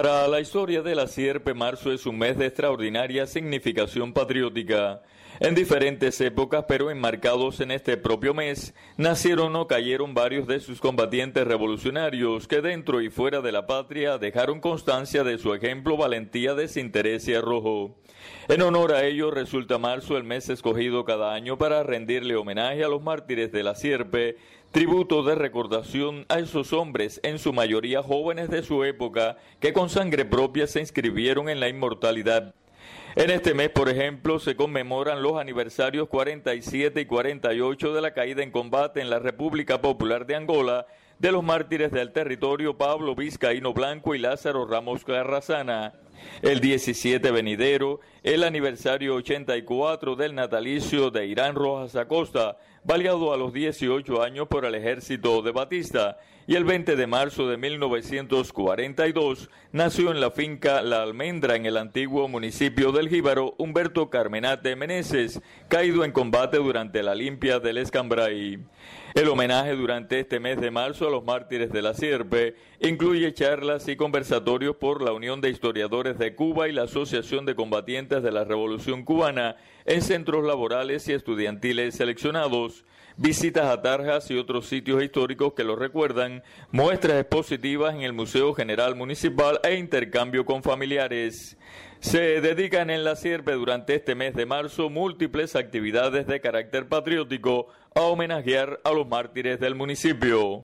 Para la historia de la sierpe, marzo es un mes de extraordinaria significación patriótica. En diferentes épocas, pero enmarcados en este propio mes, nacieron o cayeron varios de sus combatientes revolucionarios que dentro y fuera de la patria dejaron constancia de su ejemplo, valentía, desinterés y arrojo. En honor a ello resulta marzo el mes escogido cada año para rendirle homenaje a los mártires de la sierpe, tributo de recordación a esos hombres, en su mayoría jóvenes de su época, que con sangre propia se inscribieron en la inmortalidad. En este mes, por ejemplo, se conmemoran los aniversarios 47 y 48 de la caída en combate en la República Popular de Angola de los mártires del territorio Pablo Vizcaíno Blanco y Lázaro Ramos Carrazana. El 17 venidero, el aniversario 84 del natalicio de Irán Rojas Acosta, baleado a los 18 años por el ejército de Batista, y el 20 de marzo de 1942 nació en la finca La Almendra en el antiguo municipio del Jíbaro Humberto Carmenate Meneses, caído en combate durante la limpia del Escambray. El homenaje durante este mes de marzo a los mártires de la Sierpe incluye charlas y conversatorios por la Unión de Historiadores de Cuba y la Asociación de Combatientes de la Revolución Cubana en centros laborales y estudiantiles seleccionados, visitas a tarjas y otros sitios históricos que lo recuerdan, muestras expositivas en el Museo General Municipal e intercambio con familiares. Se dedican en la Sierpe durante este mes de marzo múltiples actividades de carácter patriótico a homenajear a los mártires del municipio.